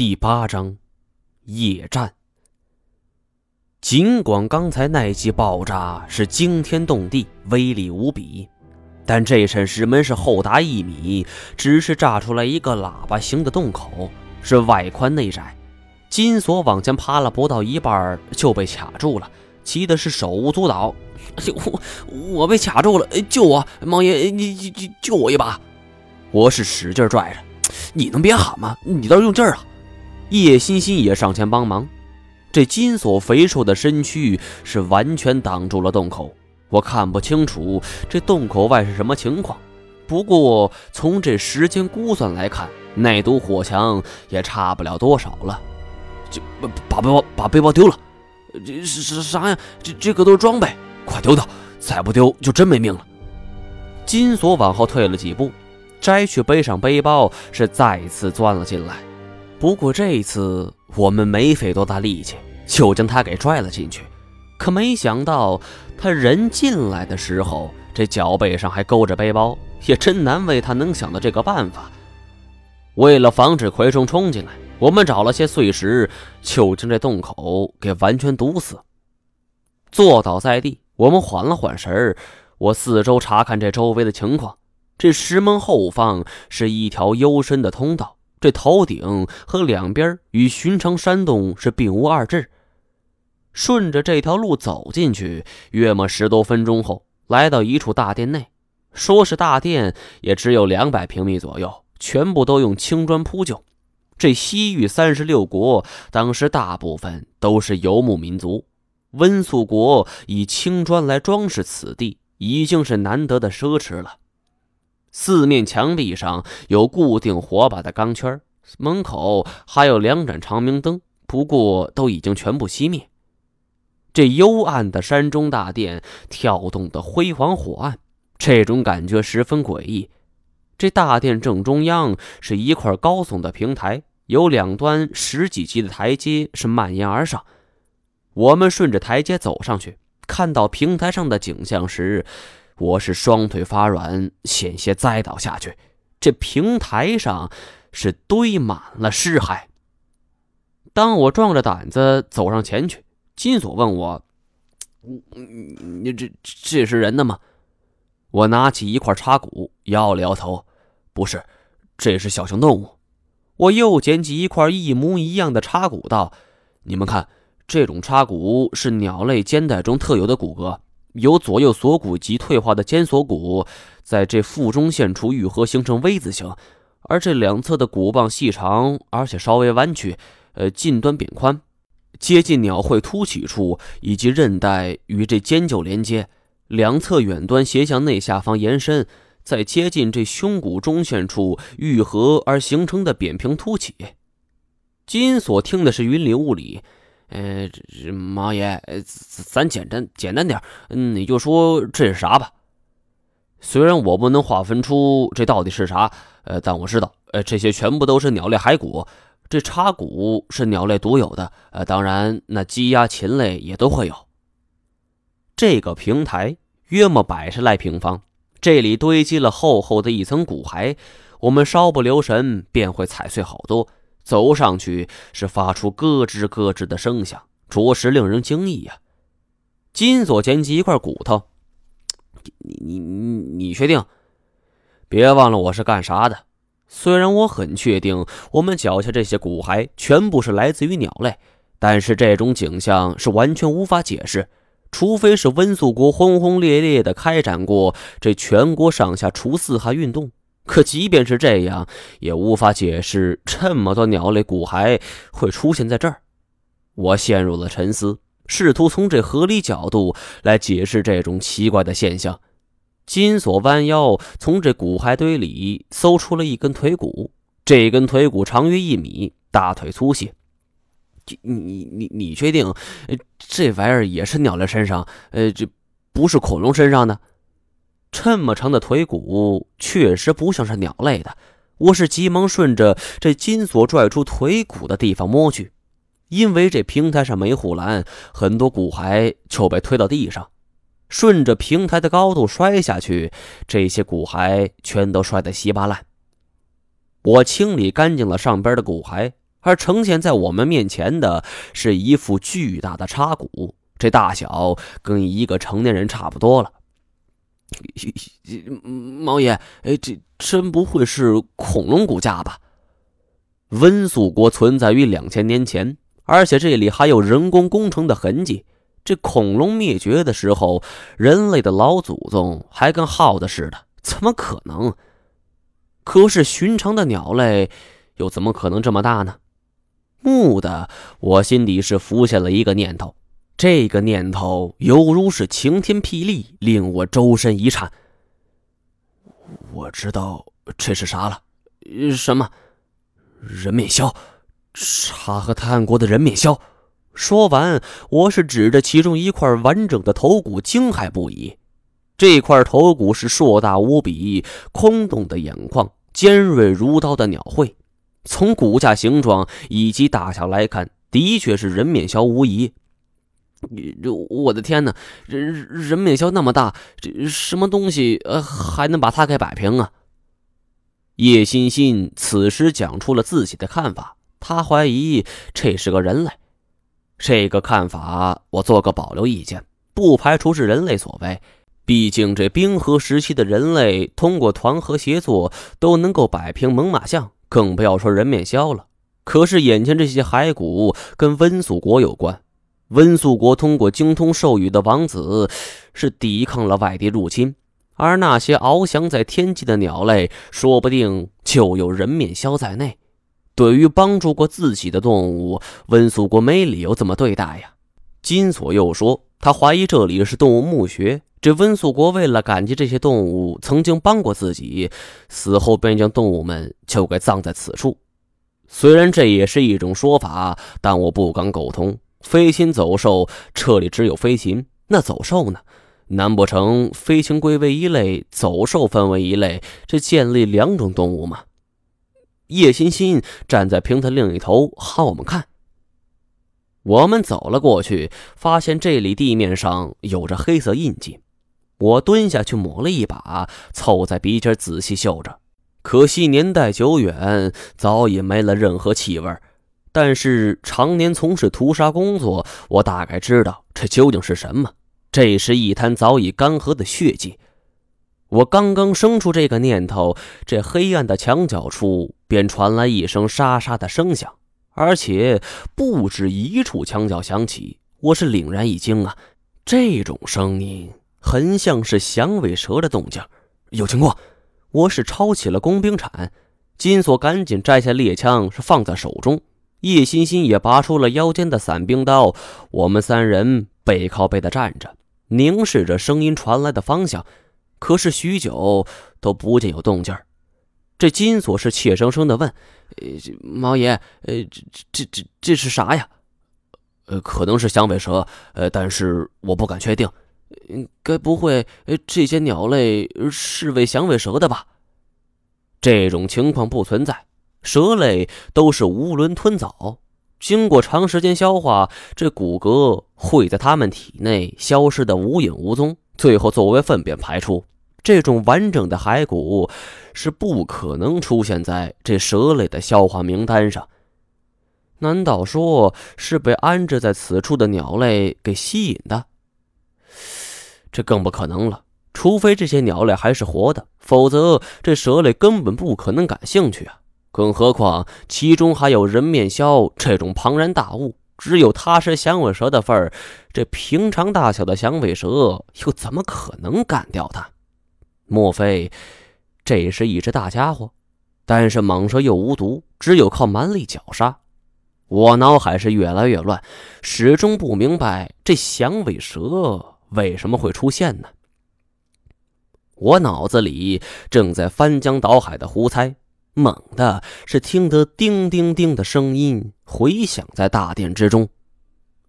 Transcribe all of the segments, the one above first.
第八章，夜战。尽管刚才那记爆炸是惊天动地，威力无比，但这扇石门是厚达一米，只是炸出来一个喇叭形的洞口，是外宽内窄。金锁往前爬了不到一半，就被卡住了，急的是手舞足蹈。哎呦，我我被卡住了，救我！王爷，你你你救我一把！我是使劲拽着，你能别喊吗？你倒是用劲儿啊！叶欣欣也上前帮忙，这金锁肥硕的身躯是完全挡住了洞口，我看不清楚这洞口外是什么情况。不过从这时间估算来看，那堵火墙也差不了多少了。这把背包把背包丢了，这是是啥呀？这这可都是装备，快丢掉，再不丢就真没命了。金锁往后退了几步，摘去背上背包，是再次钻了进来。不过这次我们没费多大力气，就将他给拽了进去。可没想到，他人进来的时候，这脚背上还勾着背包，也真难为他能想到这个办法。为了防止蛔虫冲进来，我们找了些碎石，就将这洞口给完全堵死。坐倒在地，我们缓了缓神儿，我四周查看这周围的情况。这石门后方是一条幽深的通道。这头顶和两边与寻常山洞是并无二致。顺着这条路走进去，约莫十多分钟后，来到一处大殿内。说是大殿，也只有两百平米左右，全部都用青砖铺就。这西域三十六国，当时大部分都是游牧民族，温宿国以青砖来装饰此地，已经是难得的奢侈了。四面墙壁上有固定火把的钢圈，门口还有两盏长明灯，不过都已经全部熄灭。这幽暗的山中大殿跳动的辉煌火暗，这种感觉十分诡异。这大殿正中央是一块高耸的平台，有两端十几级的台阶是蔓延而上。我们顺着台阶走上去，看到平台上的景象时。我是双腿发软，险些栽倒下去。这平台上是堆满了尸骸。当我壮着胆子走上前去，金锁问我：“你这这是人的吗？”我拿起一块叉骨，摇了摇头：“不是，这是小型动物。”我又捡起一块一模一样的叉骨，道：“你们看，这种叉骨是鸟类肩带中特有的骨骼。”有左右锁骨及退化的肩锁骨，在这腹中线处愈合，形成 V 字形，而这两侧的骨棒细长，而且稍微弯曲，呃，近端扁宽，接近鸟喙凸起处，以及韧带与这肩臼连接，两侧远端斜向内下方延伸，在接近这胸骨中线处愈合而形成的扁平凸起。金锁听的是云里雾里。呃，这毛爷，咱简单简单点，嗯你就说这是啥吧。虽然我不能划分出这到底是啥，呃，但我知道，呃，这些全部都是鸟类骸骨。这叉骨是鸟类独有的，呃，当然，那鸡鸭禽类也都会有。这个平台约莫百十来平方，这里堆积了厚厚的一层骨骸，我们稍不留神便会踩碎好多。走上去是发出咯吱咯吱的声响，着实令人惊异呀！金锁捡起一块骨头，你你你你确定？别忘了我是干啥的。虽然我很确定我们脚下这些骨骸全部是来自于鸟类，但是这种景象是完全无法解释，除非是温宿国轰轰烈烈的开展过这全国上下除四害运动。可即便是这样，也无法解释这么多鸟类骨骸会出现在这儿。我陷入了沉思，试图从这合理角度来解释这种奇怪的现象。金锁弯腰从这骨骸堆里搜出了一根腿骨，这根腿骨长约一米，大腿粗细。你你你确定，这玩意儿也是鸟类身上？呃，这不是恐龙身上的？这么长的腿骨确实不像是鸟类的，我是急忙顺着这金锁拽出腿骨的地方摸去，因为这平台上没护栏，很多骨骸就被推到地上，顺着平台的高度摔下去，这些骨骸全都摔得稀巴烂。我清理干净了上边的骨骸，而呈现在我们面前的是一副巨大的叉骨，这大小跟一个成年人差不多了。毛爷，哎，这真不会是恐龙骨架吧？温宿国存在于两千年前，而且这里还有人工工程的痕迹。这恐龙灭绝的时候，人类的老祖宗还跟耗子似的，怎么可能？可是寻常的鸟类，又怎么可能这么大呢？木的，我心底是浮现了一个念头，这个念头犹如是晴天霹雳，令我周身一颤。我知道这是啥了，什么？人面鸮，察合台汗国的人面鸮。说完，我是指着其中一块完整的头骨，惊骇不已。这块头骨是硕大无比、空洞的眼眶，尖锐如刀的鸟喙。从骨架形状以及大小来看，的确是人面鸮无疑。这我的天哪，人人面鸮那么大，这什么东西呃还能把它给摆平啊？叶欣欣此时讲出了自己的看法，他怀疑这是个人类。这个看法我做个保留意见，不排除是人类所为。毕竟这冰河时期的人类通过团河协作都能够摆平猛犸象，更不要说人面鸮了。可是眼前这些骸骨跟温宿国有关，温宿国通过精通兽语的王子是抵抗了外敌入侵，而那些翱翔在天际的鸟类，说不定就有人面鸮在内。对于帮助过自己的动物，温宿国没理由这么对待呀。金锁又说，他怀疑这里是动物墓穴。这温宿国为了感激这些动物曾经帮过自己，死后便将动物们就给葬在此处。虽然这也是一种说法，但我不敢苟同。飞禽走兽，这里只有飞禽，那走兽呢？难不成飞禽归为一类，走兽分为一类？这建立两种动物吗？叶欣欣站在平台另一头，喊我们看。我们走了过去，发现这里地面上有着黑色印记。我蹲下去抹了一把，凑在鼻尖仔细嗅着。可惜年代久远，早已没了任何气味。但是常年从事屠杀工作，我大概知道这究竟是什么。这是一滩早已干涸的血迹。我刚刚生出这个念头，这黑暗的墙角处便传来一声沙沙的声响，而且不止一处墙角响起。我是凛然一惊啊！这种声音很像是响尾蛇的动静。有情况！我是抄起了工兵铲，金锁赶紧摘下猎枪，是放在手中。叶欣欣也拔出了腰间的伞兵刀。我们三人背靠背的站着，凝视着声音传来的方向。可是许久都不见有动静这金锁是怯生生的问：“呃，毛爷，呃，这这这这是啥呀？呃，可能是响尾蛇，呃，但是我不敢确定。嗯该不会这些鸟类是喂响尾蛇的吧？这种情况不存在，蛇类都是囫囵吞枣，经过长时间消化，这骨骼会在它们体内消失的无影无踪。”最后作为粪便排出，这种完整的骸骨是不可能出现在这蛇类的消化名单上。难道说是被安置在此处的鸟类给吸引的？这更不可能了，除非这些鸟类还是活的，否则这蛇类根本不可能感兴趣啊！更何况其中还有人面鸮这种庞然大物。只有它是响尾蛇的份儿，这平常大小的响尾蛇又怎么可能干掉它？莫非这是一只大家伙？但是蟒蛇又无毒，只有靠蛮力绞杀。我脑海是越来越乱，始终不明白这响尾蛇为什么会出现呢？我脑子里正在翻江倒海的胡猜。猛的是听得叮叮叮的声音回响在大殿之中，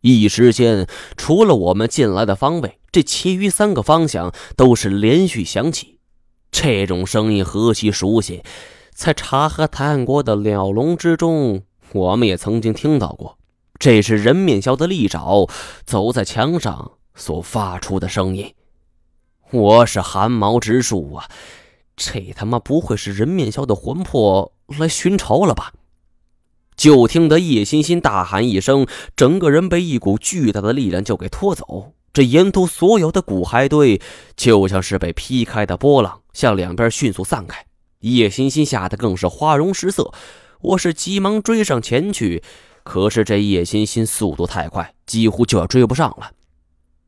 一时间，除了我们进来的方位，这其余三个方向都是连续响起。这种声音何其熟悉，在察合台汗国的鸟笼之中，我们也曾经听到过。这是人面鸮的利爪走在墙上所发出的声音，我是汗毛直竖啊！这他妈不会是人面鸮的魂魄来寻仇了吧？就听得叶欣欣大喊一声，整个人被一股巨大的力量就给拖走。这沿途所有的骨骸堆就像是被劈开的波浪，向两边迅速散开。叶欣欣吓得更是花容失色，我是急忙追上前去，可是这叶欣欣速度太快，几乎就要追不上了。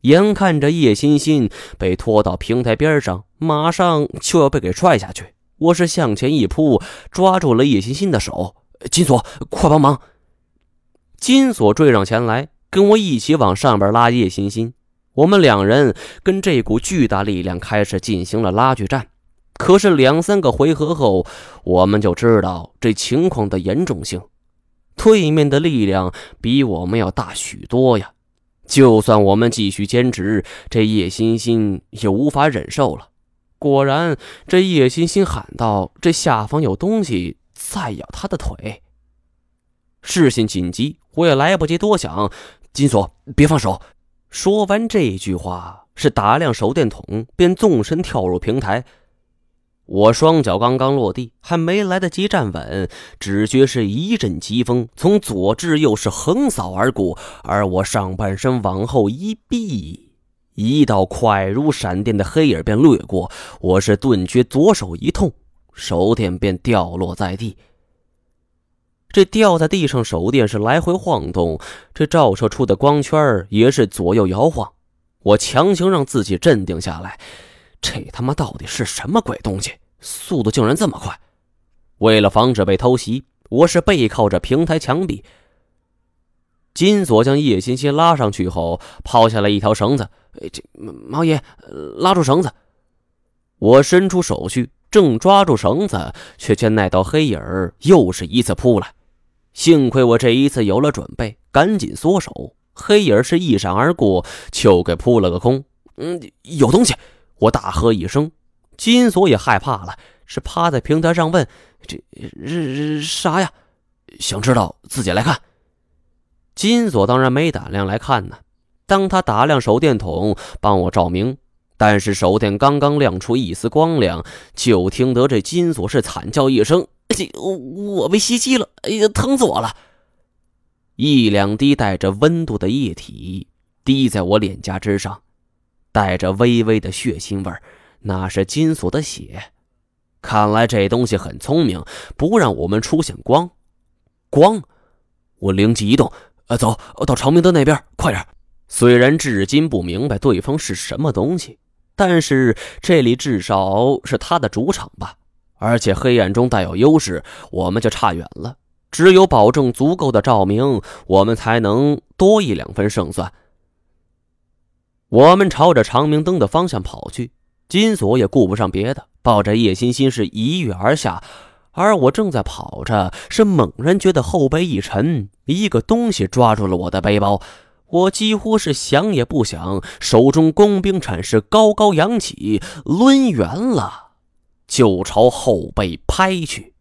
眼看着叶欣欣被拖到平台边上，马上就要被给踹下去，我是向前一扑，抓住了叶欣欣的手。金锁，快帮忙！金锁追上前来，跟我一起往上边拉叶欣欣。我们两人跟这股巨大力量开始进行了拉锯战。可是两三个回合后，我们就知道这情况的严重性。对面的力量比我们要大许多呀！就算我们继续坚持，这叶欣欣也无法忍受了。果然，这叶欣欣喊道：“这下方有东西在咬他的腿。”事情紧急，我也来不及多想。金锁，别放手！说完这句话，是打亮手电筒，便纵身跳入平台。我双脚刚刚落地，还没来得及站稳，只觉是一阵疾风从左至右是横扫而过，而我上半身往后一避，一道快如闪电的黑影便掠过，我是顿觉左手一痛，手电便掉落在地。这掉在地上手电是来回晃动，这照射出的光圈也是左右摇晃。我强行让自己镇定下来。这他妈到底是什么鬼东西？速度竟然这么快！为了防止被偷袭，我是背靠着平台墙壁。金锁将叶欣欣拉上去后，抛下了一条绳子。这毛爷，拉住绳子！我伸出手去，正抓住绳子，却见那道黑影又是一次扑来。幸亏我这一次有了准备，赶紧缩手。黑影是一闪而过，就给扑了个空。嗯，有东西！我大喝一声，金锁也害怕了，是趴在平台上问：“这这啥呀？想知道自己来看。”金锁当然没胆量来看呢。当他打亮手电筒帮我照明，但是手电刚刚亮出一丝光亮，就听得这金锁是惨叫一声：“我我被袭击了！哎呀，疼死我了！”一两滴带着温度的液体滴在我脸颊之上。带着微微的血腥味那是金锁的血。看来这东西很聪明，不让我们出现光。光，我灵机一动，呃，走到长明灯那边，快点。虽然至今不明白对方是什么东西，但是这里至少是他的主场吧。而且黑暗中带有优势，我们就差远了。只有保证足够的照明，我们才能多一两分胜算。我们朝着长明灯的方向跑去，金锁也顾不上别的，抱着叶欣欣是一跃而下，而我正在跑着，是猛然觉得后背一沉，一个东西抓住了我的背包，我几乎是想也不想，手中工兵铲是高高扬起，抡圆了，就朝后背拍去。